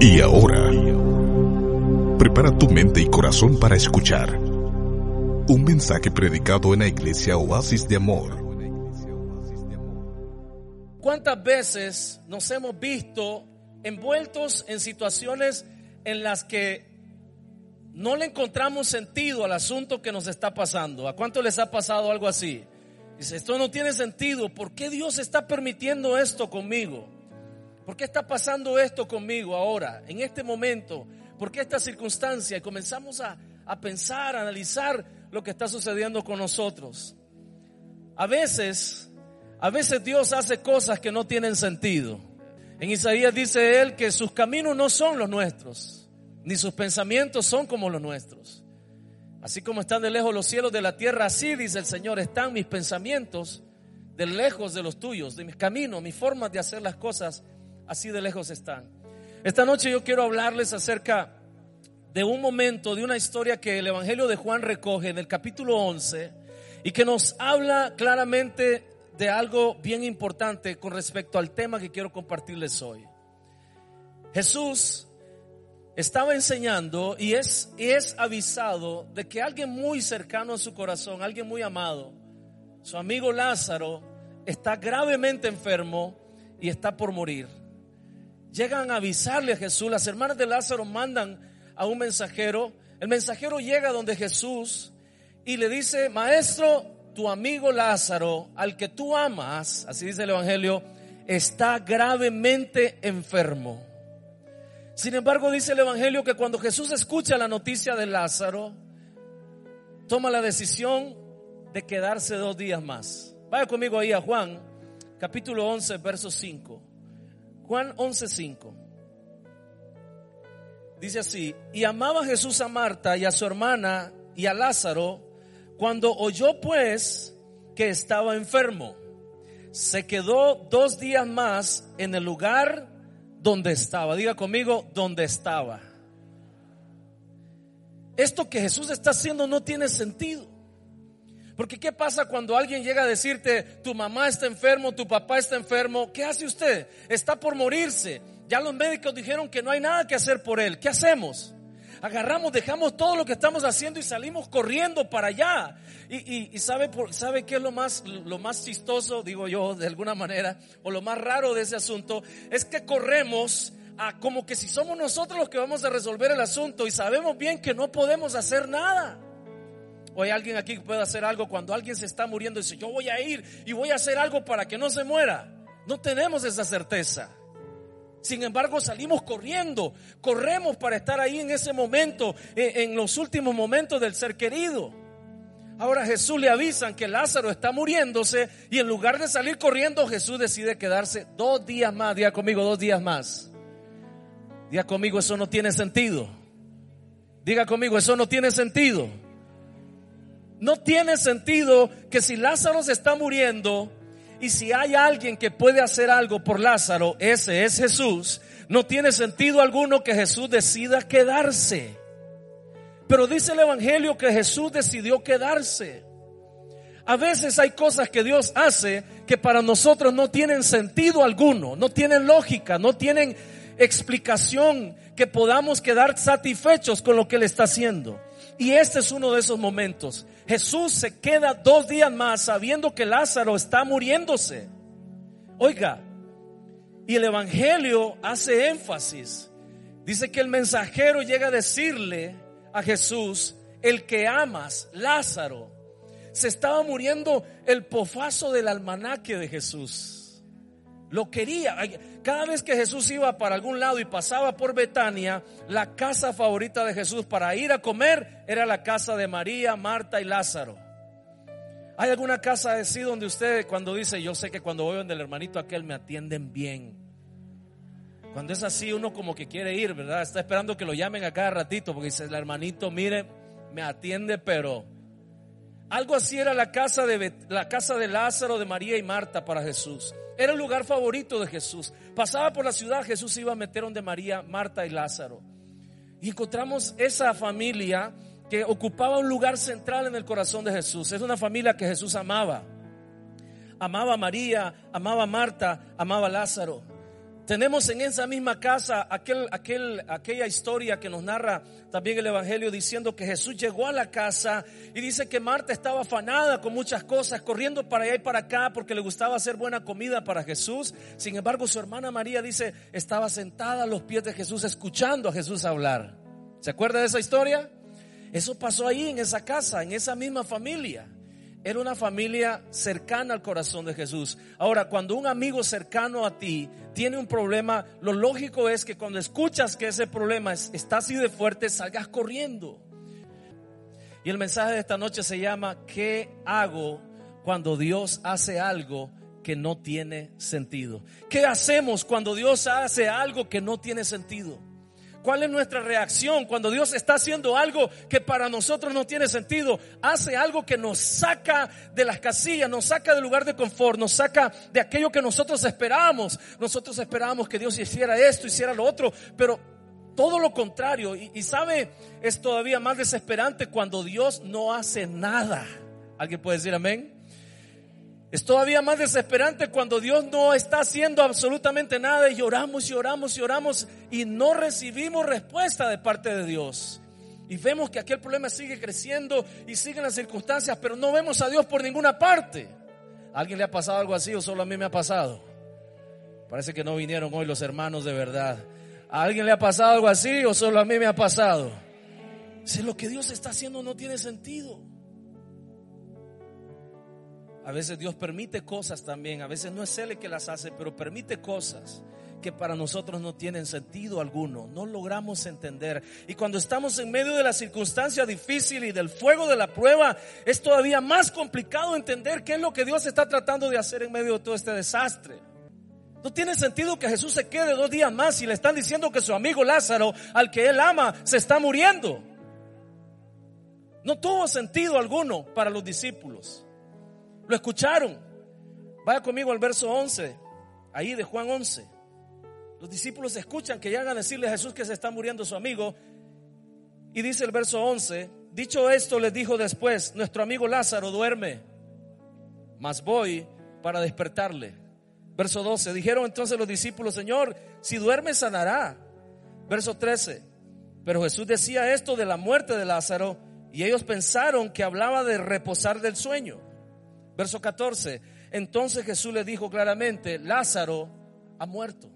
Y ahora, prepara tu mente y corazón para escuchar un mensaje predicado en la iglesia Oasis de Amor. ¿Cuántas veces nos hemos visto envueltos en situaciones en las que no le encontramos sentido al asunto que nos está pasando? ¿A cuánto les ha pasado algo así? Dice, esto no tiene sentido. ¿Por qué Dios está permitiendo esto conmigo? ¿Por qué está pasando esto conmigo ahora, en este momento? ¿Por qué esta circunstancia? Y comenzamos a, a pensar, a analizar lo que está sucediendo con nosotros. A veces, a veces Dios hace cosas que no tienen sentido. En Isaías dice él que sus caminos no son los nuestros, ni sus pensamientos son como los nuestros. Así como están de lejos los cielos de la tierra, así dice el Señor, están mis pensamientos de lejos de los tuyos, de mis caminos, mis formas de hacer las cosas así de lejos están. Esta noche yo quiero hablarles acerca de un momento, de una historia que el Evangelio de Juan recoge en el capítulo 11 y que nos habla claramente de algo bien importante con respecto al tema que quiero compartirles hoy. Jesús estaba enseñando y es, y es avisado de que alguien muy cercano a su corazón, alguien muy amado, su amigo Lázaro, está gravemente enfermo y está por morir llegan a avisarle a Jesús. Las hermanas de Lázaro mandan a un mensajero. El mensajero llega donde Jesús y le dice, maestro, tu amigo Lázaro, al que tú amas, así dice el Evangelio, está gravemente enfermo. Sin embargo, dice el Evangelio que cuando Jesús escucha la noticia de Lázaro, toma la decisión de quedarse dos días más. Vaya conmigo ahí a Juan, capítulo 11, verso 5. Juan 11:5. Dice así, y amaba Jesús a Marta y a su hermana y a Lázaro, cuando oyó pues que estaba enfermo, se quedó dos días más en el lugar donde estaba. Diga conmigo, donde estaba. Esto que Jesús está haciendo no tiene sentido. Porque ¿qué pasa cuando alguien llega a decirte, tu mamá está enfermo, tu papá está enfermo? ¿Qué hace usted? Está por morirse. Ya los médicos dijeron que no hay nada que hacer por él. ¿Qué hacemos? Agarramos, dejamos todo lo que estamos haciendo y salimos corriendo para allá. Y, sabe, sabe qué es lo más, lo más chistoso, digo yo, de alguna manera, o lo más raro de ese asunto, es que corremos a como que si somos nosotros los que vamos a resolver el asunto y sabemos bien que no podemos hacer nada. O hay alguien aquí que puede hacer algo cuando alguien se está muriendo y dice, yo voy a ir y voy a hacer algo para que no se muera. No tenemos esa certeza. Sin embargo, salimos corriendo, corremos para estar ahí en ese momento, en, los últimos momentos del ser querido. Ahora Jesús le avisan que Lázaro está muriéndose y en lugar de salir corriendo, Jesús decide quedarse dos días más. Diga conmigo, dos días más. Diga conmigo, eso no tiene sentido. Diga conmigo, eso no tiene sentido. No tiene sentido que si Lázaro se está muriendo y si hay alguien que puede hacer algo por Lázaro, ese es Jesús. No tiene sentido alguno que Jesús decida quedarse. Pero dice el Evangelio que Jesús decidió quedarse. A veces hay cosas que Dios hace que para nosotros no tienen sentido alguno, no tienen lógica, no tienen explicación que podamos quedar satisfechos con lo que Él está haciendo. Y este es uno de esos momentos. Jesús se queda dos días más sabiendo que Lázaro está muriéndose. Oiga, y el Evangelio hace énfasis. Dice que el mensajero llega a decirle a Jesús, el que amas, Lázaro, se estaba muriendo el pofazo del almanaque de Jesús. Lo quería. Cada vez que Jesús iba para algún lado y pasaba por Betania, la casa favorita de Jesús para ir a comer era la casa de María, Marta y Lázaro. ¿Hay alguna casa así donde usted cuando dice, yo sé que cuando voy donde el hermanito aquel me atienden bien? Cuando es así uno como que quiere ir, ¿verdad? Está esperando que lo llamen a cada ratito porque dice, el hermanito, mire, me atiende, pero algo así era la casa de la casa de Lázaro, de María y Marta para Jesús. Era el lugar favorito de Jesús. Pasaba por la ciudad, Jesús iba a meter donde María, Marta y Lázaro. Y encontramos esa familia que ocupaba un lugar central en el corazón de Jesús. Es una familia que Jesús amaba. Amaba a María, amaba a Marta, amaba a Lázaro. Tenemos en esa misma casa aquel, aquel, aquella historia que nos narra también el Evangelio diciendo que Jesús llegó a la casa y dice que Marta estaba afanada con muchas cosas, corriendo para allá y para acá porque le gustaba hacer buena comida para Jesús. Sin embargo, su hermana María dice, estaba sentada a los pies de Jesús escuchando a Jesús hablar. ¿Se acuerda de esa historia? Eso pasó ahí en esa casa, en esa misma familia. Era una familia cercana al corazón de Jesús. Ahora, cuando un amigo cercano a ti tiene un problema, lo lógico es que cuando escuchas que ese problema está así de fuerte, salgas corriendo. Y el mensaje de esta noche se llama, ¿qué hago cuando Dios hace algo que no tiene sentido? ¿Qué hacemos cuando Dios hace algo que no tiene sentido? ¿Cuál es nuestra reacción cuando Dios está haciendo algo que para nosotros no tiene sentido? Hace algo que nos saca de las casillas, nos saca del lugar de confort, nos saca de aquello que nosotros esperábamos. Nosotros esperábamos que Dios hiciera esto, hiciera lo otro, pero todo lo contrario. Y, y sabe, es todavía más desesperante cuando Dios no hace nada. ¿Alguien puede decir amén? Es todavía más desesperante cuando Dios no está haciendo absolutamente nada y lloramos y oramos y oramos y no recibimos respuesta de parte de Dios. Y vemos que aquel problema sigue creciendo y siguen las circunstancias, pero no vemos a Dios por ninguna parte. ¿A alguien le ha pasado algo así o solo a mí me ha pasado? Parece que no vinieron hoy los hermanos de verdad. ¿A alguien le ha pasado algo así o solo a mí me ha pasado? Si lo que Dios está haciendo no tiene sentido. A veces Dios permite cosas también, a veces no es Él el que las hace, pero permite cosas que para nosotros no tienen sentido alguno, no logramos entender. Y cuando estamos en medio de la circunstancia difícil y del fuego de la prueba, es todavía más complicado entender qué es lo que Dios está tratando de hacer en medio de todo este desastre. No tiene sentido que Jesús se quede dos días más y le están diciendo que su amigo Lázaro, al que él ama, se está muriendo. No tuvo sentido alguno para los discípulos. Lo escucharon. Vaya conmigo al verso 11, ahí de Juan 11. Los discípulos escuchan que llegan a decirle a Jesús que se está muriendo su amigo. Y dice el verso 11, dicho esto les dijo después, nuestro amigo Lázaro duerme, mas voy para despertarle. Verso 12, dijeron entonces los discípulos, Señor, si duerme sanará. Verso 13, pero Jesús decía esto de la muerte de Lázaro y ellos pensaron que hablaba de reposar del sueño. Verso 14. Entonces Jesús le dijo claramente, Lázaro ha muerto.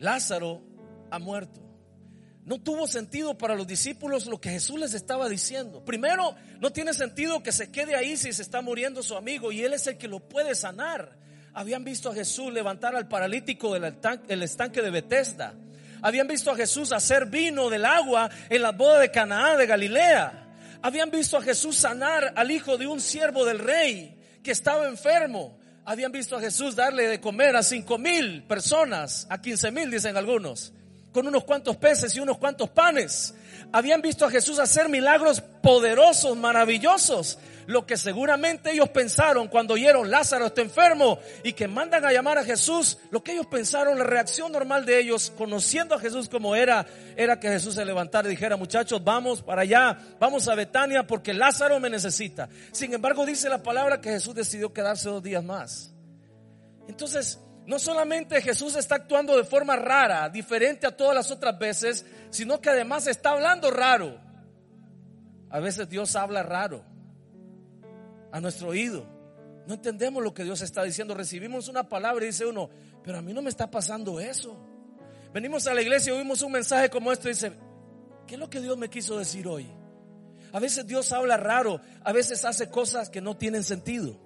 Lázaro ha muerto. No tuvo sentido para los discípulos lo que Jesús les estaba diciendo. Primero, no tiene sentido que se quede ahí si se está muriendo su amigo y él es el que lo puede sanar. Habían visto a Jesús levantar al paralítico del estanque de Bethesda. Habían visto a Jesús hacer vino del agua en la boda de Canaán de Galilea. Habían visto a Jesús sanar al hijo de un siervo del rey que estaba enfermo. Habían visto a Jesús darle de comer a cinco mil personas, a quince mil dicen algunos, con unos cuantos peces y unos cuantos panes. Habían visto a Jesús hacer milagros poderosos, maravillosos lo que seguramente ellos pensaron cuando oyeron Lázaro está enfermo y que mandan a llamar a Jesús, lo que ellos pensaron, la reacción normal de ellos, conociendo a Jesús como era, era que Jesús se levantara y dijera, muchachos, vamos para allá, vamos a Betania porque Lázaro me necesita. Sin embargo, dice la palabra que Jesús decidió quedarse dos días más. Entonces, no solamente Jesús está actuando de forma rara, diferente a todas las otras veces, sino que además está hablando raro. A veces Dios habla raro a nuestro oído. No entendemos lo que Dios está diciendo. Recibimos una palabra y dice uno, pero a mí no me está pasando eso. Venimos a la iglesia y oímos un mensaje como este dice, ¿qué es lo que Dios me quiso decir hoy? A veces Dios habla raro, a veces hace cosas que no tienen sentido.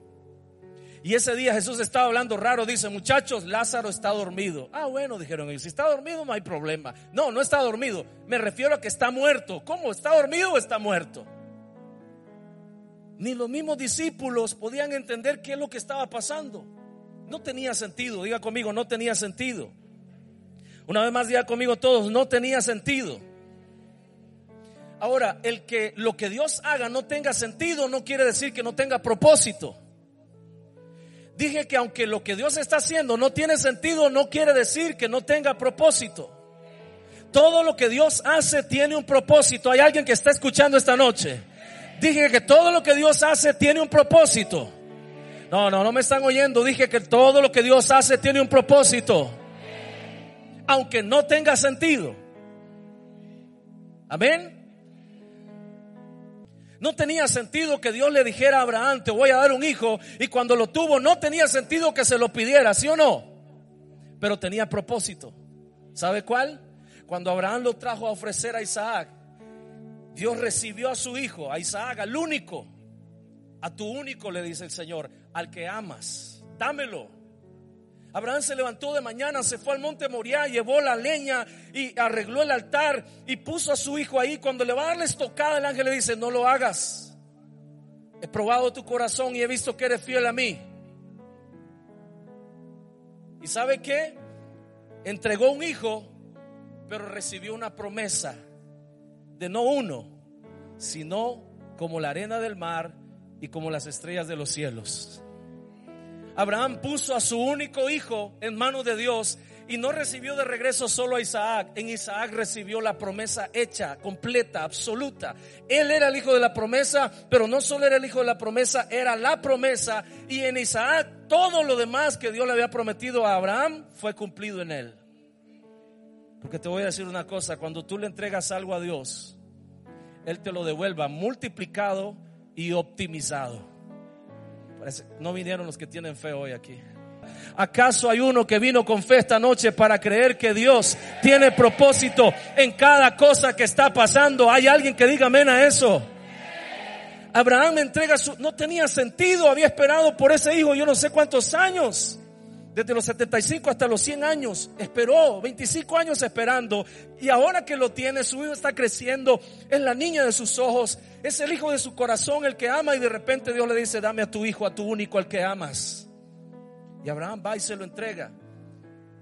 Y ese día Jesús estaba hablando raro, dice, muchachos, Lázaro está dormido. Ah, bueno, dijeron ellos, si está dormido no hay problema. No, no está dormido, me refiero a que está muerto. ¿Cómo? ¿Está dormido o está muerto? Ni los mismos discípulos podían entender qué es lo que estaba pasando. No tenía sentido, diga conmigo, no tenía sentido. Una vez más diga conmigo todos, no tenía sentido. Ahora, el que lo que Dios haga no tenga sentido no quiere decir que no tenga propósito. Dije que aunque lo que Dios está haciendo no tiene sentido, no quiere decir que no tenga propósito. Todo lo que Dios hace tiene un propósito. Hay alguien que está escuchando esta noche. Dije que todo lo que Dios hace tiene un propósito. No, no, no me están oyendo. Dije que todo lo que Dios hace tiene un propósito. Aunque no tenga sentido. Amén. No tenía sentido que Dios le dijera a Abraham, te voy a dar un hijo, y cuando lo tuvo no tenía sentido que se lo pidiera, ¿sí o no? Pero tenía propósito. ¿Sabe cuál? Cuando Abraham lo trajo a ofrecer a Isaac, Dios recibió a su hijo, a Isaac, al único, a tu único, le dice el Señor, al que amas, dámelo. Abraham se levantó de mañana, se fue al monte Moriah, llevó la leña y arregló el altar y puso a su hijo ahí. Cuando le va a darle estocada, el ángel le dice, no lo hagas. He probado tu corazón y he visto que eres fiel a mí. ¿Y sabe qué? Entregó un hijo, pero recibió una promesa no uno, sino como la arena del mar y como las estrellas de los cielos. Abraham puso a su único hijo en manos de Dios y no recibió de regreso solo a Isaac. En Isaac recibió la promesa hecha, completa, absoluta. Él era el hijo de la promesa, pero no solo era el hijo de la promesa, era la promesa. Y en Isaac todo lo demás que Dios le había prometido a Abraham fue cumplido en él. Porque te voy a decir una cosa, cuando tú le entregas algo a Dios, Él te lo devuelva multiplicado y optimizado no vinieron los que tienen fe hoy aquí. ¿Acaso hay uno que vino con fe esta noche para creer que Dios tiene propósito en cada cosa que está pasando? ¿Hay alguien que diga amén a eso? Abraham entrega su... No tenía sentido, había esperado por ese hijo yo no sé cuántos años desde los 75 hasta los 100 años, esperó 25 años esperando y ahora que lo tiene, su hijo está creciendo, es la niña de sus ojos, es el hijo de su corazón, el que ama y de repente Dios le dice, dame a tu hijo, a tu único, al que amas. Y Abraham va y se lo entrega.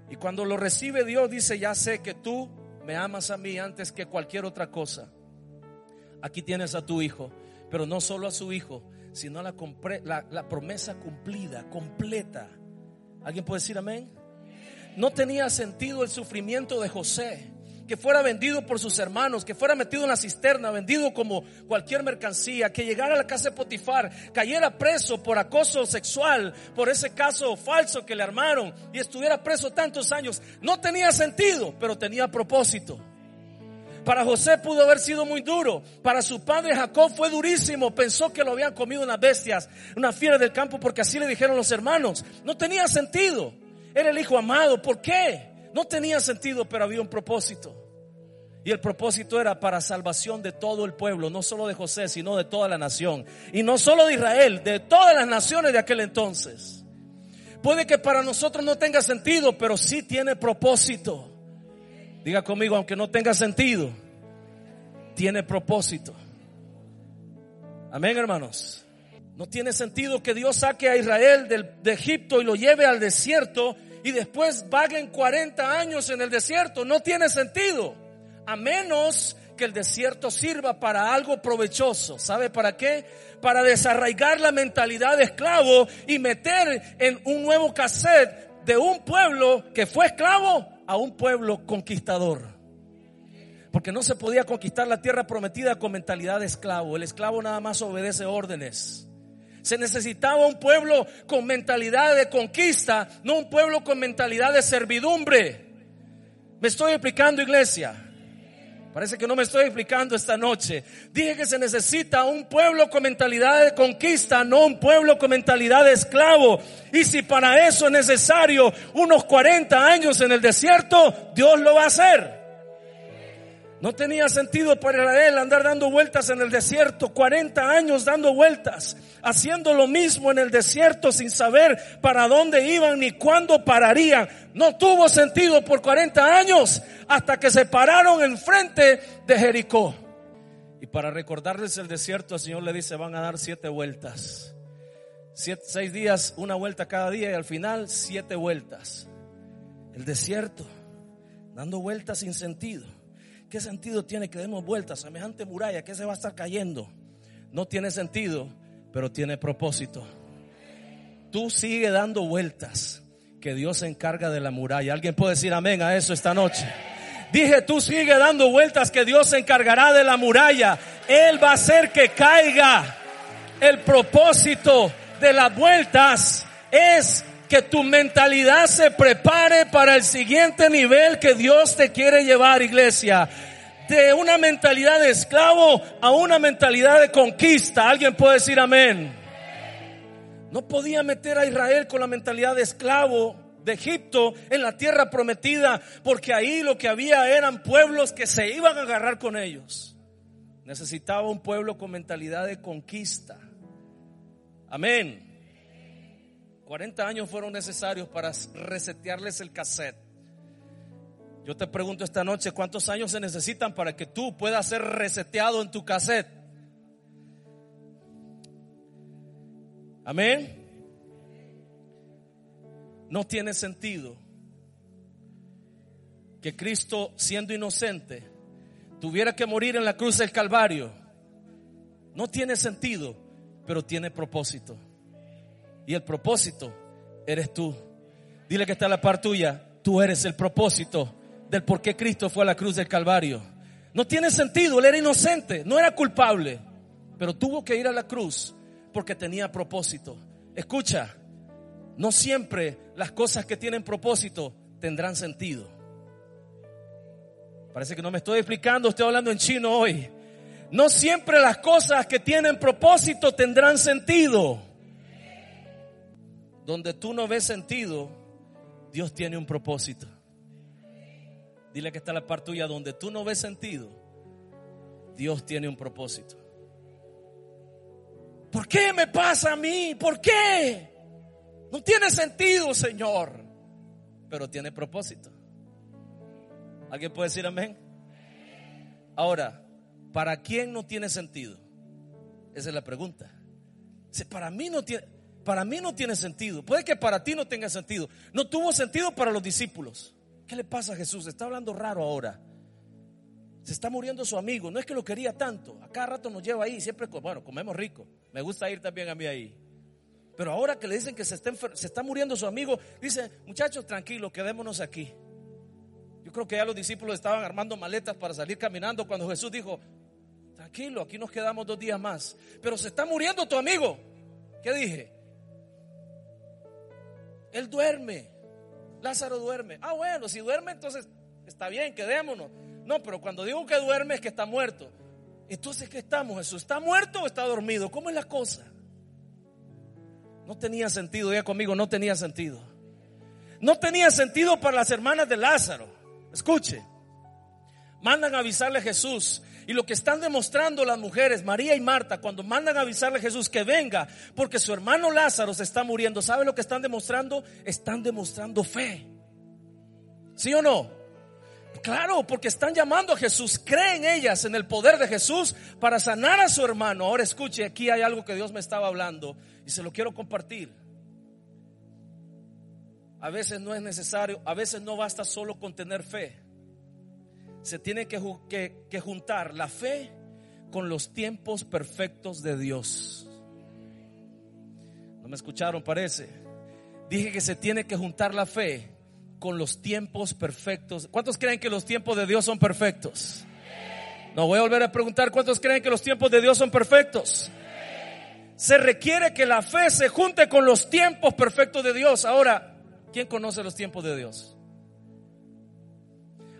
Y cuando lo recibe Dios dice, ya sé que tú me amas a mí antes que cualquier otra cosa. Aquí tienes a tu hijo, pero no solo a su hijo, sino la, la promesa cumplida, completa ¿Alguien puede decir amén? No tenía sentido el sufrimiento de José, que fuera vendido por sus hermanos, que fuera metido en la cisterna, vendido como cualquier mercancía, que llegara a la casa de Potifar, cayera preso por acoso sexual, por ese caso falso que le armaron y estuviera preso tantos años. No tenía sentido, pero tenía propósito. Para José pudo haber sido muy duro. Para su padre Jacob fue durísimo. Pensó que lo habían comido unas bestias, una fiera del campo, porque así le dijeron los hermanos. No tenía sentido. Era el hijo amado. ¿Por qué? No tenía sentido, pero había un propósito. Y el propósito era para salvación de todo el pueblo, no solo de José, sino de toda la nación. Y no solo de Israel, de todas las naciones de aquel entonces. Puede que para nosotros no tenga sentido, pero sí tiene propósito. Diga conmigo, aunque no tenga sentido, tiene propósito. Amén, hermanos. No tiene sentido que Dios saque a Israel de Egipto y lo lleve al desierto y después vaguen 40 años en el desierto. No tiene sentido. A menos que el desierto sirva para algo provechoso. ¿Sabe para qué? Para desarraigar la mentalidad de esclavo y meter en un nuevo cassette de un pueblo que fue esclavo a un pueblo conquistador. Porque no se podía conquistar la tierra prometida con mentalidad de esclavo. El esclavo nada más obedece órdenes. Se necesitaba un pueblo con mentalidad de conquista, no un pueblo con mentalidad de servidumbre. Me estoy explicando, iglesia. Parece que no me estoy explicando esta noche. Dije que se necesita un pueblo con mentalidad de conquista, no un pueblo con mentalidad de esclavo. Y si para eso es necesario unos 40 años en el desierto, Dios lo va a hacer. No tenía sentido para Israel andar dando vueltas en el desierto, 40 años dando vueltas, haciendo lo mismo en el desierto sin saber para dónde iban ni cuándo pararían. No tuvo sentido por 40 años hasta que se pararon enfrente de Jericó. Y para recordarles el desierto, el Señor le dice, van a dar siete vueltas. seis días, una vuelta cada día y al final siete vueltas. El desierto, dando vueltas sin sentido. ¿Qué sentido tiene que demos vueltas? Semejante muralla que se va a estar cayendo. No tiene sentido, pero tiene propósito. Tú sigue dando vueltas, que Dios se encarga de la muralla. ¿Alguien puede decir amén a eso esta noche? Dije, tú sigue dando vueltas, que Dios se encargará de la muralla. Él va a hacer que caiga. El propósito de las vueltas es que tu mentalidad se prepare para el siguiente nivel que Dios te quiere llevar, iglesia. De una mentalidad de esclavo a una mentalidad de conquista. Alguien puede decir amén. No podía meter a Israel con la mentalidad de esclavo de Egipto en la tierra prometida, porque ahí lo que había eran pueblos que se iban a agarrar con ellos. Necesitaba un pueblo con mentalidad de conquista. Amén. 40 años fueron necesarios para resetearles el cassette. Yo te pregunto esta noche, ¿cuántos años se necesitan para que tú puedas ser reseteado en tu cassette? Amén. No tiene sentido que Cristo, siendo inocente, tuviera que morir en la cruz del Calvario. No tiene sentido, pero tiene propósito. Y el propósito eres tú. Dile que está la par tuya. Tú eres el propósito del por qué Cristo fue a la cruz del Calvario. No tiene sentido, él era inocente, no era culpable, pero tuvo que ir a la cruz porque tenía propósito. Escucha, no siempre las cosas que tienen propósito tendrán sentido. Parece que no me estoy explicando, estoy hablando en chino hoy. No siempre las cosas que tienen propósito tendrán sentido. Donde tú no ves sentido, Dios tiene un propósito. Dile que está la parte tuya, donde tú no ves sentido, Dios tiene un propósito. ¿Por qué me pasa a mí? ¿Por qué? No tiene sentido, Señor, pero tiene propósito. ¿Alguien puede decir amén? Ahora, ¿para quién no tiene sentido? Esa es la pregunta. Si para mí no tiene, para mí no tiene sentido. Puede que para ti no tenga sentido. No tuvo sentido para los discípulos. ¿Qué le pasa a Jesús? Está hablando raro ahora. Se está muriendo su amigo. No es que lo quería tanto. A cada rato nos lleva ahí. Siempre, bueno, comemos rico. Me gusta ir también a mí ahí. Pero ahora que le dicen que se está, se está muriendo su amigo, dice, muchachos, tranquilos, quedémonos aquí. Yo creo que ya los discípulos estaban armando maletas para salir caminando cuando Jesús dijo, tranquilo, aquí nos quedamos dos días más. Pero se está muriendo tu amigo. ¿Qué dije? Él duerme. Lázaro duerme. Ah, bueno, si duerme, entonces está bien, quedémonos. No, pero cuando digo que duerme es que está muerto. Entonces, ¿qué estamos? ¿Jesús está muerto o está dormido? ¿Cómo es la cosa? No tenía sentido, ya conmigo, no tenía sentido. No tenía sentido para las hermanas de Lázaro. Escuche, mandan a avisarle a Jesús. Y lo que están demostrando las mujeres, María y Marta, cuando mandan a avisarle a Jesús que venga, porque su hermano Lázaro se está muriendo, ¿sabe lo que están demostrando? Están demostrando fe. ¿Sí o no? Claro, porque están llamando a Jesús, creen ellas en el poder de Jesús para sanar a su hermano. Ahora escuche, aquí hay algo que Dios me estaba hablando y se lo quiero compartir. A veces no es necesario, a veces no basta solo con tener fe. Se tiene que, juntar la fe con los tiempos perfectos de Dios. No me escucharon, parece. Dije que se tiene que juntar la fe con los tiempos perfectos. ¿Cuántos creen que los tiempos de Dios son perfectos? No voy a volver a preguntar cuántos creen que los tiempos de Dios son perfectos se requiere que la fe se junte con los tiempos perfectos de Dios. Ahora, ¿quién conoce los tiempos de Dios?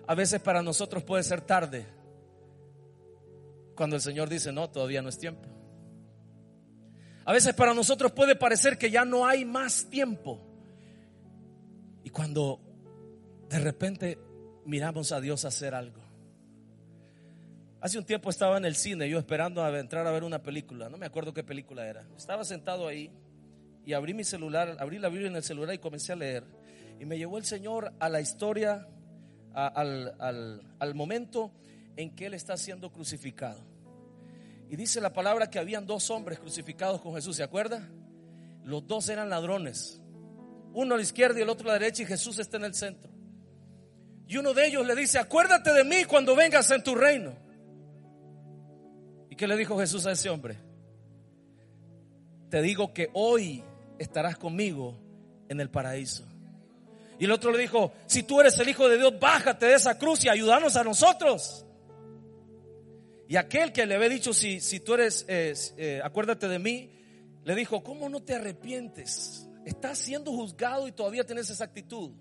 A veces para nosotros puede ser tarde cuando el Señor dice, no, todavía no es tiempo. A veces para nosotros puede parecer que ya no hay más tiempo. Y cuando de repente miramos a Dios hacer algo. Hace un tiempo estaba en el cine, yo esperando a entrar a ver una película, no me acuerdo qué película era. Estaba sentado ahí y abrí mi celular, abrí la Biblia en el celular y comencé a leer. Y me llevó el Señor a la historia, al, al momento en que Él está siendo crucificado. Y dice la palabra que habían dos hombres crucificados con Jesús, ¿se acuerda? Los dos eran ladrones, uno a la izquierda y el otro a la derecha y Jesús está en el centro. Y uno de ellos le dice, acuérdate de mí cuando vengas en tu reino. ¿Y qué le dijo Jesús a ese hombre? Te digo que hoy estarás conmigo en el paraíso. Y el otro le dijo, si tú eres el Hijo de Dios, bájate de esa cruz y ayúdanos a nosotros. Y aquel que le había dicho, si, tú eres, eh, eh, acuérdate de mí, le dijo, ¿cómo no te arrepientes? Estás siendo juzgado y todavía tienes esa actitud.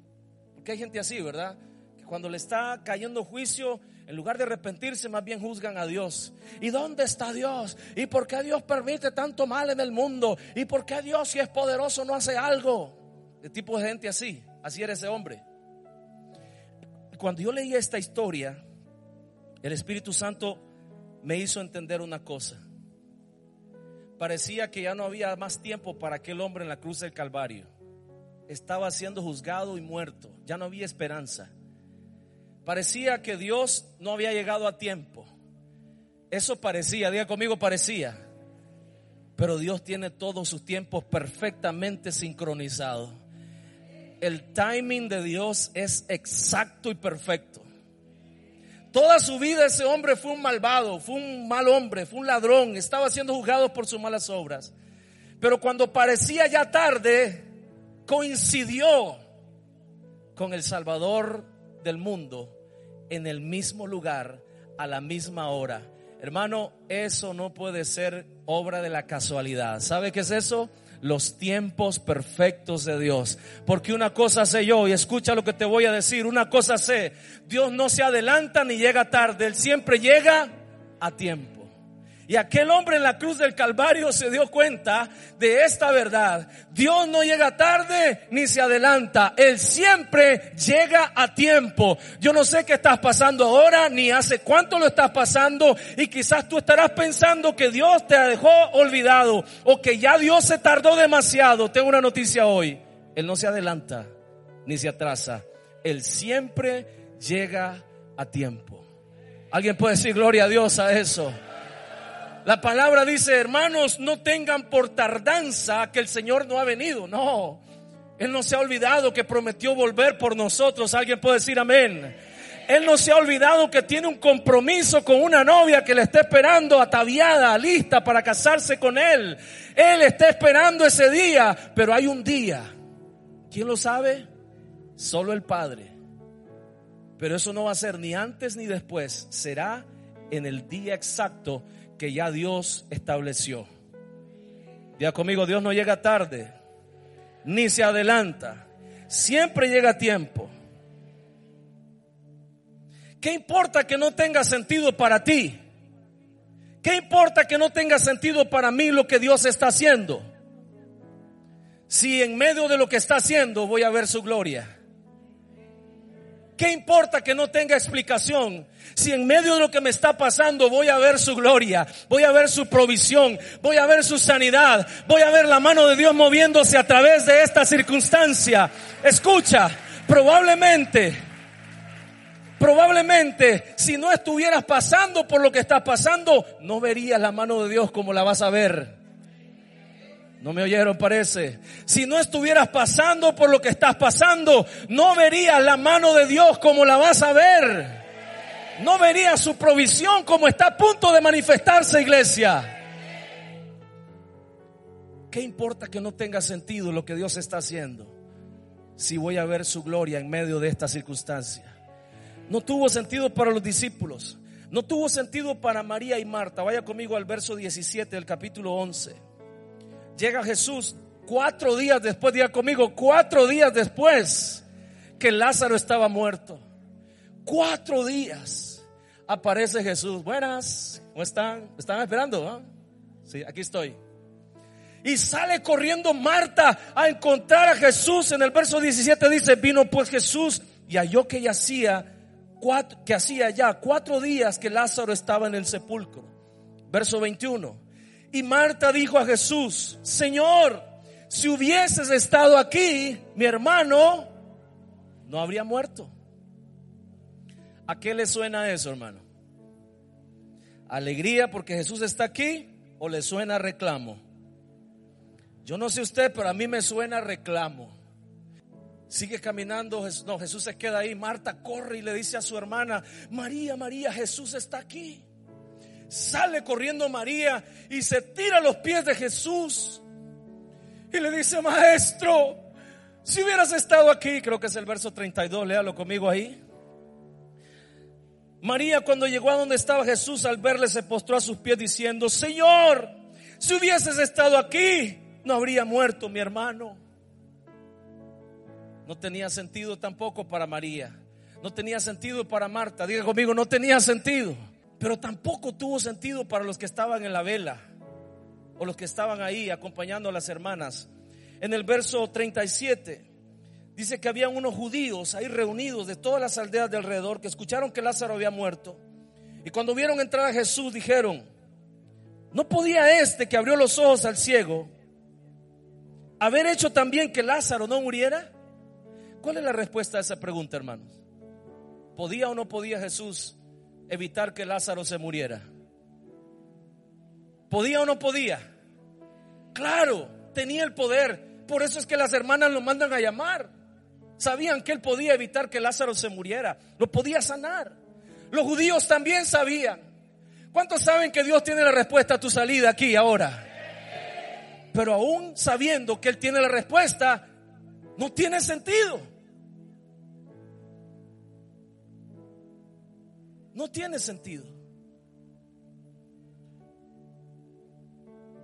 Porque hay gente así, ¿verdad? Que cuando le está cayendo juicio, en lugar de arrepentirse, más bien juzgan a Dios. ¿Y dónde está Dios? ¿Y por qué Dios permite tanto mal en el mundo? ¿Y por qué Dios, si es poderoso, no hace algo? De tipo de gente así. Así era ese hombre. Cuando yo leí esta historia, el Espíritu Santo me hizo entender una cosa. Parecía que ya no había más tiempo para aquel hombre en la cruz del Calvario. Estaba siendo juzgado y muerto. Ya no había esperanza. Parecía que Dios no había llegado a tiempo. Eso parecía, diga conmigo, parecía. Pero Dios tiene todos sus tiempos perfectamente sincronizados. El timing de Dios es exacto y perfecto. Toda su vida ese hombre fue un malvado, fue un mal hombre, fue un ladrón, estaba siendo juzgado por sus malas obras. Pero cuando parecía ya tarde, coincidió con el Salvador del mundo en el mismo lugar, a la misma hora. Hermano, eso no puede ser obra de la casualidad. ¿Sabe qué es eso? Los tiempos perfectos de Dios. Porque una cosa sé yo, y escucha lo que te voy a decir, una cosa sé, Dios no se adelanta ni llega tarde, Él siempre llega a tiempo. Y aquel hombre en la cruz del Calvario se dio cuenta de esta verdad. Dios no llega tarde ni se adelanta. Él siempre llega a tiempo. Yo no sé qué estás pasando ahora, ni hace cuánto lo estás pasando. Y quizás tú estarás pensando que Dios te dejó olvidado o que ya Dios se tardó demasiado. Tengo una noticia hoy. Él no se adelanta ni se atrasa. Él siempre llega a tiempo. ¿Alguien puede decir gloria a Dios a eso? La palabra dice, hermanos, no tengan por tardanza que el Señor no ha venido. No, Él no se ha olvidado que prometió volver por nosotros. Alguien puede decir amén. Él no se ha olvidado que tiene un compromiso con una novia que le está esperando ataviada, lista para casarse con él. Él está esperando ese día, pero hay un día. ¿Quién lo sabe? Solo el Padre. Pero eso no va a ser ni antes ni después. Será en el día exacto que ya Dios estableció. Ya conmigo, Dios no llega tarde, ni se adelanta, siempre llega a tiempo. ¿Qué importa que no tenga sentido para ti? ¿Qué importa que no tenga sentido para mí lo que Dios está haciendo? Si en medio de lo que está haciendo voy a ver su gloria. ¿Qué importa que no tenga explicación? Si en medio de lo que me está pasando voy a ver su gloria, voy a ver su provisión, voy a ver su sanidad, voy a ver la mano de Dios moviéndose a través de esta circunstancia. Escucha, probablemente, probablemente si no estuvieras pasando por lo que estás pasando, no verías la mano de Dios como la vas a ver. No me oyeron, parece. Si no estuvieras pasando por lo que estás pasando, no verías la mano de Dios como la vas a ver. No verías su provisión como está a punto de manifestarse, iglesia. ¿Qué importa que no tenga sentido lo que Dios está haciendo? Si voy a ver su gloria en medio de esta circunstancia. No tuvo sentido para los discípulos. No tuvo sentido para María y Marta. Vaya conmigo al verso 17 del capítulo 11 llega Jesús cuatro días después, diga conmigo, cuatro días después que Lázaro estaba muerto. Cuatro días aparece Jesús. Buenas, ¿cómo están? ¿Están esperando? Ah? Sí, aquí estoy. Y sale corriendo Marta a encontrar a Jesús. En el verso 17 dice, vino pues Jesús y halló que hacía, que hacía ya cuatro días que Lázaro estaba en el sepulcro. Verso 21. Y Marta dijo a Jesús, Señor, si hubieses estado aquí, mi hermano no habría muerto. ¿A qué le suena eso, hermano? ¿Alegría porque Jesús está aquí o le suena reclamo? Yo no sé usted, pero a mí me suena reclamo. Sigue caminando, no, Jesús se queda ahí. Marta corre y le dice a su hermana, María, María, Jesús está aquí sale corriendo María y se tira a los pies de Jesús y le dice, maestro, si hubieras estado aquí, creo que es el verso 32, léalo conmigo ahí. María cuando llegó a donde estaba Jesús al verle se postró a sus pies diciendo, Señor, Si hubieses estado aquí, no habría muerto mi hermano. No tenía sentido tampoco para María. No tenía sentido para Marta. Diga conmigo, no tenía sentido. Pero tampoco tuvo sentido para los que estaban en la vela o los que estaban ahí acompañando a las hermanas. En el verso 37 dice que había unos judíos ahí reunidos de todas las aldeas de alrededor que escucharon que Lázaro había muerto. Y cuando vieron entrar a Jesús dijeron, ¿no podía este que abrió los ojos al ciego haber hecho también que Lázaro no muriera? ¿Cuál es la respuesta a esa pregunta, hermanos? ¿Podía o no podía Jesús evitar que Lázaro se muriera? ¿Podía o no podía? Claro, tenía el poder. Por eso es que las hermanas lo mandan a llamar. Sabían que él podía evitar que Lázaro se muriera. Lo podía sanar. Los judíos también sabían. ¿Cuántos saben que Dios tiene la respuesta a tu salida aquí ahora? Pero aún sabiendo que Él tiene la respuesta, no tiene sentido. No tiene sentido.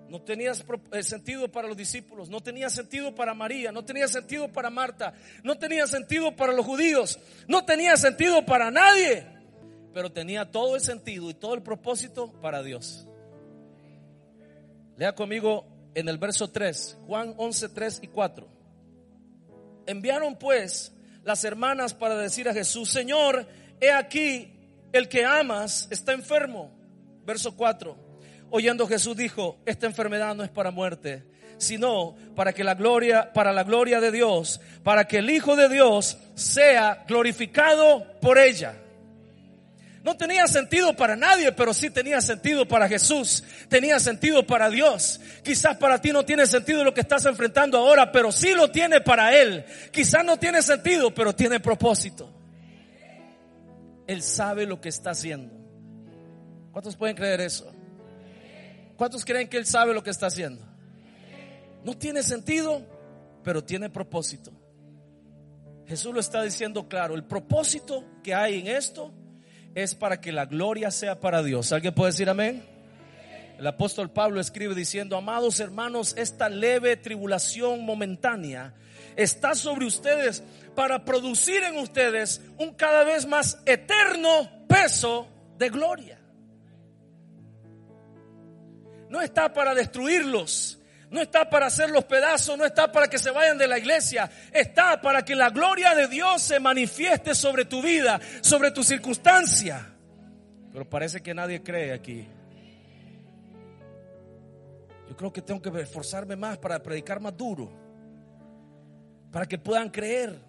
No tenía eh, sentido para los discípulos, no tenía sentido para María, no tenía sentido para Marta, no tenía sentido para los judíos, no tenía sentido para nadie, pero tenía todo el sentido y todo el propósito para Dios. Lea conmigo en el verso 3, Juan 11, 3 y 4. Enviaron pues las hermanas para decir a Jesús, Señor, he aquí el que amas está enfermo. Verso 4. Oyendo Jesús dijo, esta enfermedad no es para muerte, sino para que la gloria, para la gloria de Dios, para que el Hijo de Dios sea glorificado por ella. No tenía sentido para nadie, pero sí tenía sentido para Jesús. Tenía sentido para Dios. Quizás para ti no tiene sentido lo que estás enfrentando ahora, pero sí lo tiene para Él. Quizás no tiene sentido, pero tiene propósito. Él sabe lo que está haciendo. ¿Cuántos pueden creer eso? ¿Cuántos creen que Él sabe lo que está haciendo? No tiene sentido, pero tiene propósito. Jesús lo está diciendo claro. El propósito que hay en esto es para que la gloria sea para Dios. ¿Alguien puede decir amén? El apóstol Pablo escribe diciendo, amados hermanos, esta leve tribulación momentánea está sobre ustedes para producir en ustedes un cada vez más eterno peso de gloria. No está para destruirlos, no está para hacerlos pedazos, no está para que se vayan de la iglesia, está para que la gloria de Dios se manifieste sobre tu vida, sobre tu circunstancia. Pero parece que nadie cree aquí. Yo creo que tengo que esforzarme más para predicar más duro, para que puedan creer.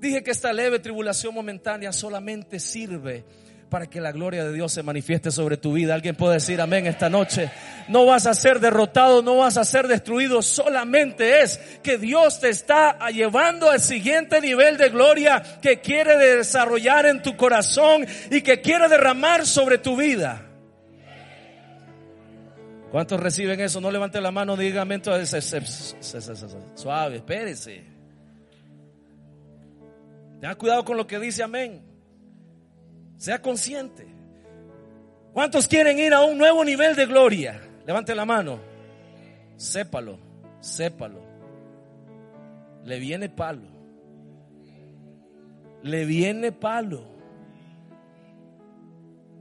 Dije que esta leve tribulación momentánea solamente sirve para que la gloria de Dios se manifieste sobre tu vida. Alguien puede decir amén esta noche. No vas a ser derrotado, no vas a ser destruido, solamente es que Dios te está llevando al siguiente nivel de gloria que quiere desarrollar en tu corazón y que quiere derramar sobre tu vida. ¿Cuántos reciben eso? No levante la mano, diga amén. Suave, espérese. Tenga cuidado con lo que dice amén. Sea consciente. ¿Cuántos quieren ir a un nuevo nivel de gloria? Levante la mano. Sépalo, sépalo. Le viene palo. Le viene palo.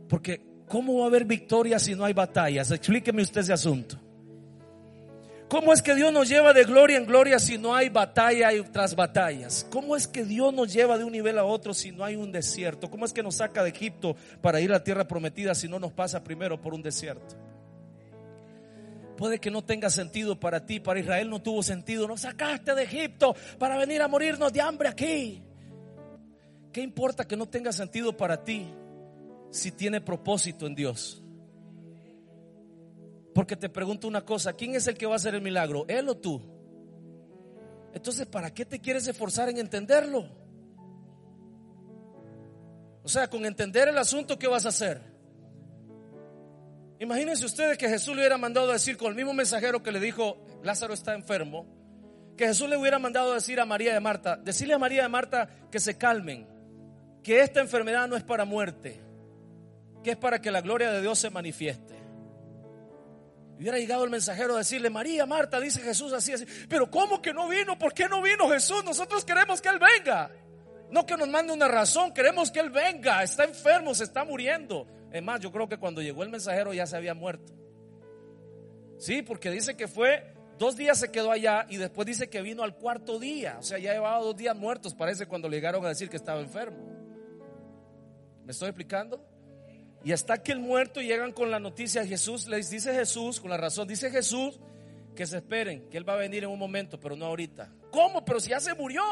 Porque ¿cómo va a haber victoria si no hay batallas? Explíqueme usted ese asunto. ¿Cómo es que Dios nos lleva de gloria en gloria si no hay batalla y tras batallas? ¿Cómo es que Dios nos lleva de un nivel a otro si no hay un desierto? ¿Cómo es que nos saca de Egipto para ir a la tierra prometida si no nos pasa primero por un desierto? Puede que no tenga sentido para ti, para Israel no tuvo sentido. Nos sacaste de Egipto para venir a morirnos de hambre aquí. ¿Qué importa que no tenga sentido para ti si tiene propósito en Dios? Porque te pregunto una cosa, ¿quién es el que va a hacer el milagro? ¿Él o tú? Entonces, ¿para qué te quieres esforzar en entenderlo? O sea, con entender el asunto, ¿qué vas a hacer? Imagínense ustedes que Jesús le hubiera mandado a decir con el mismo mensajero que le dijo, Lázaro está enfermo, que Jesús le hubiera mandado a decir a María de Marta, decirle a María de Marta que se calmen, que esta enfermedad no es para muerte, que es para que la gloria de Dios se manifieste. Hubiera llegado el mensajero a decirle, María, Marta, dice Jesús así, así. Pero ¿cómo que no vino? ¿Por qué no vino Jesús? Nosotros queremos que Él venga. No que nos mande una razón, queremos que Él venga. Está enfermo, se está muriendo. Es más, yo creo que cuando llegó el mensajero ya se había muerto. Sí, porque dice que fue, dos días se quedó allá y después dice que vino al cuarto día. O sea, ya llevaba dos días muertos, parece, cuando le llegaron a decir que estaba enfermo. ¿Me estoy explicando? Y hasta que el muerto llegan con la noticia, Jesús les dice Jesús, con la razón, dice Jesús que se esperen, que Él va a venir en un momento, pero no ahorita. ¿Cómo? Pero si ya se murió.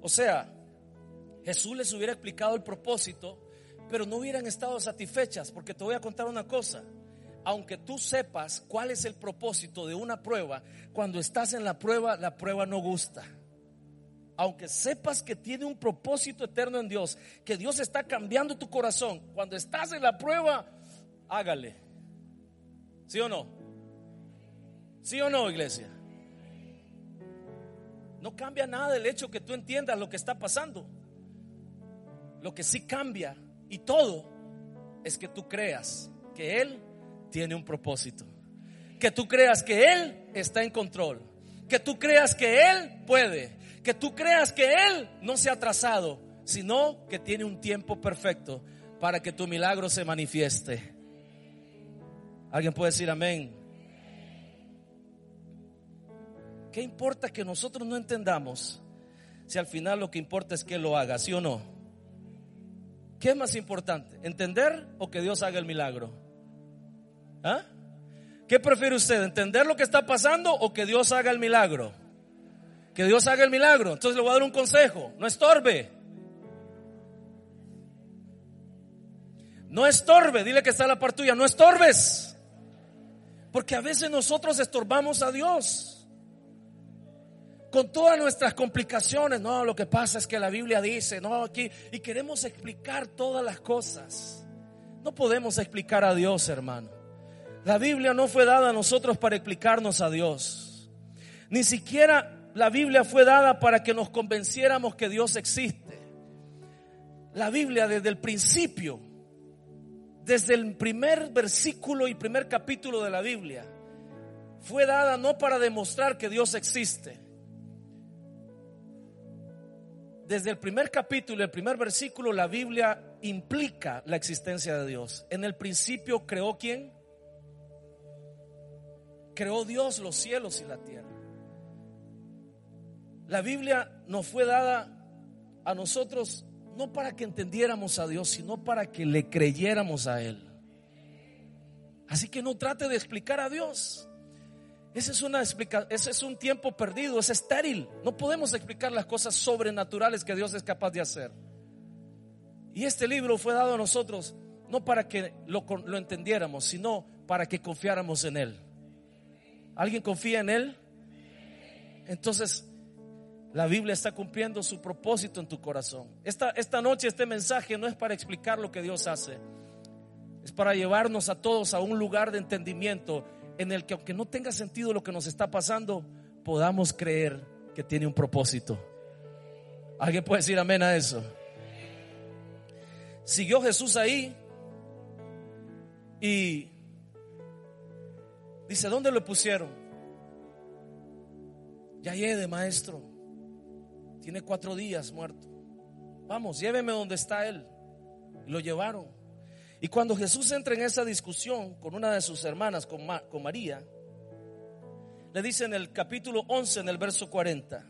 O sea, Jesús les hubiera explicado el propósito, pero no hubieran estado satisfechas, porque te voy a contar una cosa. Aunque tú sepas cuál es el propósito de una prueba, cuando estás en la prueba, la prueba no gusta aunque sepas que tiene un propósito eterno en Dios, que Dios está cambiando tu corazón, cuando estás en la prueba, hágale. ¿Sí o no? ¿Sí o no, iglesia? No cambia nada el hecho que tú entiendas lo que está pasando. Lo que sí cambia y todo es que tú creas que Él tiene un propósito. Que tú creas que Él está en control. Que tú creas que Él puede que tú creas que Él no se ha atrasado, sino que tiene un tiempo perfecto para que tu milagro se manifieste. ¿Alguien puede decir amén? ¿Qué importa que nosotros no entendamos si al final lo que importa es que Él lo haga, sí o no? ¿Qué es más importante? ¿Entender o que Dios haga el milagro? ¿Ah? ¿Qué prefiere usted? ¿Entender lo que está pasando o que Dios haga el milagro? Que Dios haga el milagro. Entonces le voy a dar un consejo. No estorbe. No estorbe. Dile que está la parte tuya. No estorbes. Porque a veces nosotros estorbamos a Dios. Con todas nuestras complicaciones. No, lo que pasa es que la Biblia dice, no, aquí. Y queremos explicar todas las cosas. No podemos explicar a Dios, hermano. La Biblia no fue dada a nosotros para explicarnos a Dios. Ni siquiera la Biblia fue dada para que nos convenciéramos que Dios existe. La Biblia desde el principio, desde el primer versículo y primer capítulo de la Biblia, fue dada no para demostrar que Dios existe. Desde el primer capítulo el primer versículo, la Biblia implica la existencia de Dios. En el principio creó quién? Creó Dios los cielos y la tierra. La Biblia nos fue dada a nosotros no para que entendiéramos a Dios, sino para que le creyéramos a Él. Así que no trate de explicar a Dios. Ese es, una ese es un tiempo perdido, es estéril. No podemos explicar las cosas sobrenaturales que Dios es capaz de hacer. Y este libro fue dado a nosotros no para que lo, lo entendiéramos, sino para que confiáramos en Él. ¿Alguien confía en Él? Entonces, la Biblia está cumpliendo su propósito en tu corazón. Esta, esta noche este mensaje no es para explicar lo que Dios hace. Es para llevarnos a todos a un lugar de entendimiento en el que aunque no tenga sentido lo que nos está pasando, podamos creer que tiene un propósito. ¿Alguien puede decir amén a eso? Siguió Jesús ahí y dice, ¿dónde lo pusieron? Ya llegue, maestro. Tiene cuatro días muerto. Vamos, lléveme donde está él. Y lo llevaron. Y cuando Jesús entra en esa discusión con una de sus hermanas, con, con María, le dice en el capítulo 11, en el verso 40.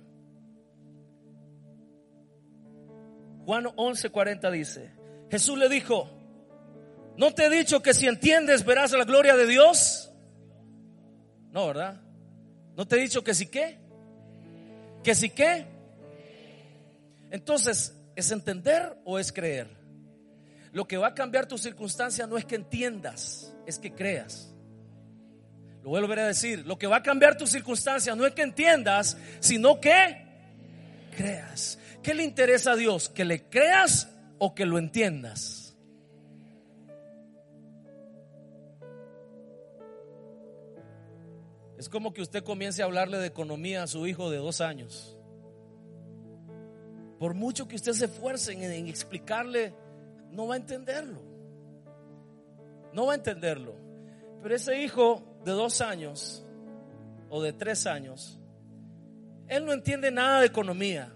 Juan 11, 40 dice, Jesús le dijo, ¿no te he dicho que si entiendes verás la gloria de Dios? No, ¿verdad? ¿No te he dicho que si qué? ¿Que si qué? Entonces, ¿es entender o es creer? Lo que va a cambiar tu circunstancia no es que entiendas, es que creas. Lo vuelvo a decir, lo que va a cambiar tu circunstancia no es que entiendas, sino que creas. ¿Qué le interesa a Dios? ¿Que le creas o que lo entiendas? Es como que usted comience a hablarle de economía a su hijo de dos años. Por mucho que usted se esfuerce en, explicarle, no va a entenderlo. No va a entenderlo. Pero ese hijo de dos años o de tres años, él no entiende nada de economía.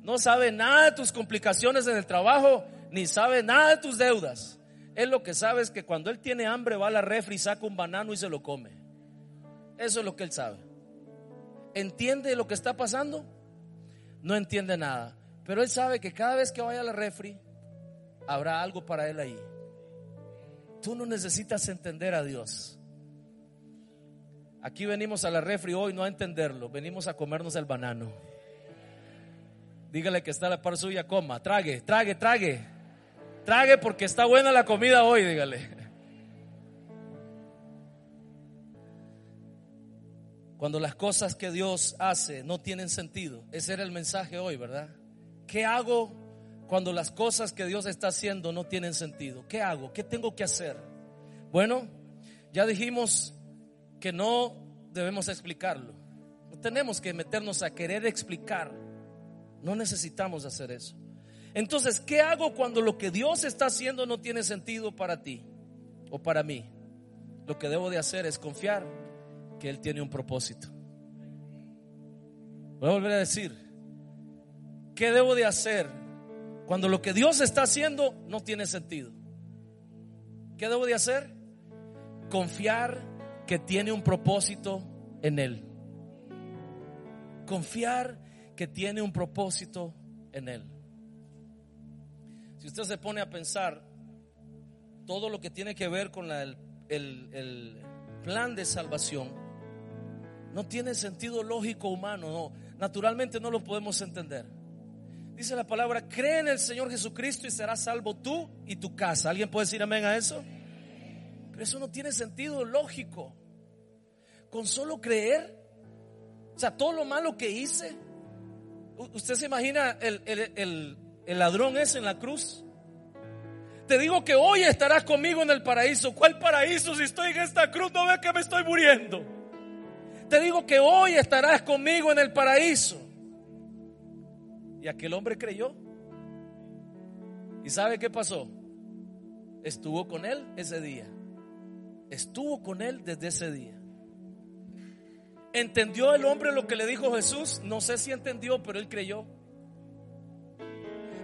No sabe nada de tus complicaciones en el trabajo, ni sabe nada de tus deudas. Él lo que sabe es que cuando él tiene hambre va a la refri, saca un banano y se lo come. Eso es lo que él sabe. ¿Entiende lo que está pasando? No entiende nada. Pero él sabe que cada vez que vaya a la refri, habrá algo para él ahí. Tú no necesitas entender a Dios. Aquí venimos a la refri hoy no a entenderlo, venimos a comernos el banano. Dígale que está la par suya, coma, trague, trague, trague. Trague porque está buena la comida hoy, dígale. Cuando las cosas que Dios hace no tienen sentido. Ese era el mensaje hoy, ¿verdad? ¿Qué hago cuando las cosas que Dios está haciendo no tienen sentido? ¿Qué hago? ¿Qué tengo que hacer? Bueno, ya dijimos que no debemos explicarlo. No tenemos que meternos a querer explicar. No necesitamos hacer eso. Entonces, ¿qué hago cuando lo que Dios está haciendo no tiene sentido para ti o para mí? Lo que debo de hacer es confiar que Él tiene un propósito. Voy a volver a decir, ¿qué debo de hacer cuando lo que Dios está haciendo no tiene sentido? ¿Qué debo de hacer? Confiar que tiene un propósito en Él. Confiar que tiene un propósito en Él. Si usted se pone a pensar todo lo que tiene que ver con el, el, plan de salvación, no tiene sentido lógico humano, no, naturalmente no lo podemos entender. Dice la palabra, cree en el Señor Jesucristo y serás salvo tú y tu casa. ¿Alguien puede decir amén a eso? Pero eso no tiene sentido lógico. Con solo creer, o sea, todo lo malo que hice. ¿Usted se imagina el, el, el, ladrón ese en la cruz? Te digo que hoy estarás conmigo en el paraíso. ¿Cuál paraíso si estoy en esta cruz? No ve que me estoy muriendo. Te digo que hoy estarás conmigo en el paraíso. Y aquel hombre creyó. ¿Y sabe qué pasó? Estuvo con él ese día estuvo con él desde ese día. ¿Entendió el hombre lo que le dijo Jesús? No sé si entendió, pero él creyó.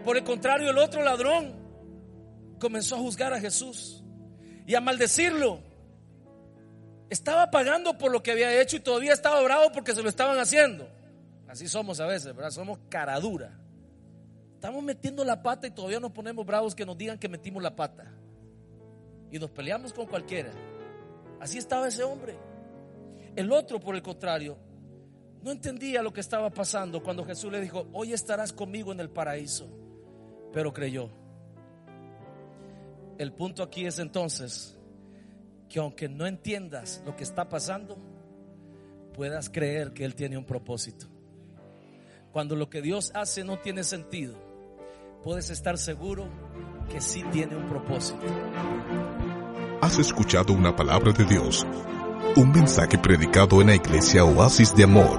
Por el contrario, el otro ladrón comenzó a juzgar a Jesús y a maldecirlo. Estaba pagando por lo que había hecho y todavía estaba bravo porque se lo estaban haciendo. Así somos a veces, ¿verdad? Somos cara dura. Estamos metiendo la pata y todavía nos ponemos bravos que nos digan que metimos la pata. Y nos peleamos con cualquiera. Así estaba ese hombre. El otro, por el contrario, no entendía lo que estaba pasando cuando Jesús le dijo, hoy estarás conmigo en el paraíso, pero creyó. El punto aquí es entonces que aunque no entiendas lo que está pasando, puedas creer que Él tiene un propósito. Cuando lo que Dios hace no tiene sentido, puedes estar seguro que sí tiene un propósito. Has escuchado una palabra de Dios, un mensaje predicado en la iglesia Oasis de Amor.